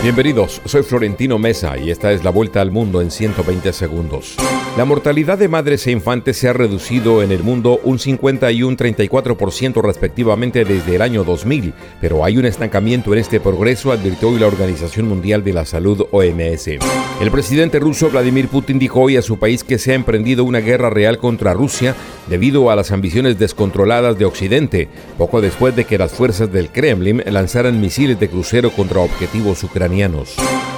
Bienvenidos, soy Florentino Mesa y esta es la vuelta al mundo en 120 segundos. La mortalidad de madres e infantes se ha reducido en el mundo un 50 y un 34% respectivamente desde el año 2000, pero hay un estancamiento en este progreso, advirtió hoy la Organización Mundial de la Salud OMS. El presidente ruso Vladimir Putin dijo hoy a su país que se ha emprendido una guerra real contra Rusia debido a las ambiciones descontroladas de Occidente, poco después de que las fuerzas del Kremlin lanzaran misiles de crucero contra objetivos ucranianos.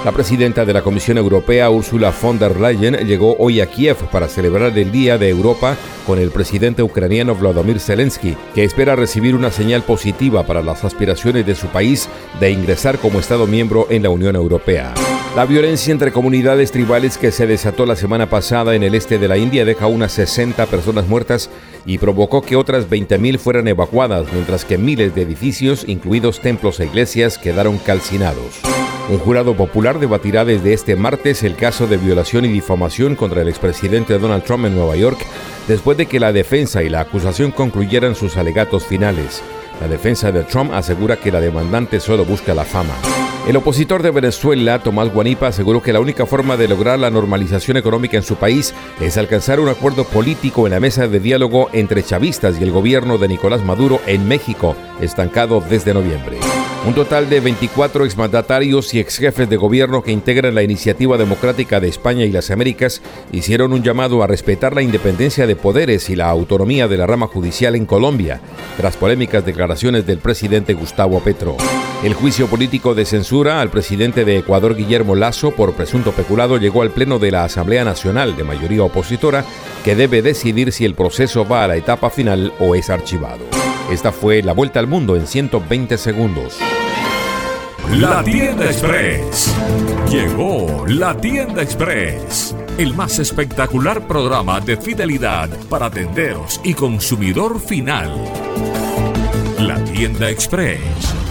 La presidenta de la Comisión Europea, Ursula von der Leyen, llegó hoy a Kiev para celebrar el Día de Europa con el presidente ucraniano Vladimir Zelensky, que espera recibir una señal positiva para las aspiraciones de su país de ingresar como Estado miembro en la Unión Europea. La violencia entre comunidades tribales que se desató la semana pasada en el este de la India deja unas 60 personas muertas y provocó que otras 20.000 fueran evacuadas, mientras que miles de edificios, incluidos templos e iglesias, quedaron calcinados. Un jurado popular debatirá desde este martes el caso de violación y difamación contra el expresidente Donald Trump en Nueva York, después de que la defensa y la acusación concluyeran sus alegatos finales. La defensa de Trump asegura que la demandante solo busca la fama. El opositor de Venezuela, Tomás Guanipa, aseguró que la única forma de lograr la normalización económica en su país es alcanzar un acuerdo político en la mesa de diálogo entre chavistas y el gobierno de Nicolás Maduro en México, estancado desde noviembre. Un total de 24 exmandatarios y exjefes de gobierno que integran la Iniciativa Democrática de España y las Américas hicieron un llamado a respetar la independencia de poderes y la autonomía de la rama judicial en Colombia, tras polémicas declaraciones del presidente Gustavo Petro. El juicio político de censura al presidente de Ecuador, Guillermo Lazo, por presunto peculado llegó al Pleno de la Asamblea Nacional de mayoría opositora, que debe decidir si el proceso va a la etapa final o es archivado. Esta fue la vuelta al mundo en 120 segundos. La tienda express. Llegó la tienda express. El más espectacular programa de fidelidad para tenderos y consumidor final. La tienda express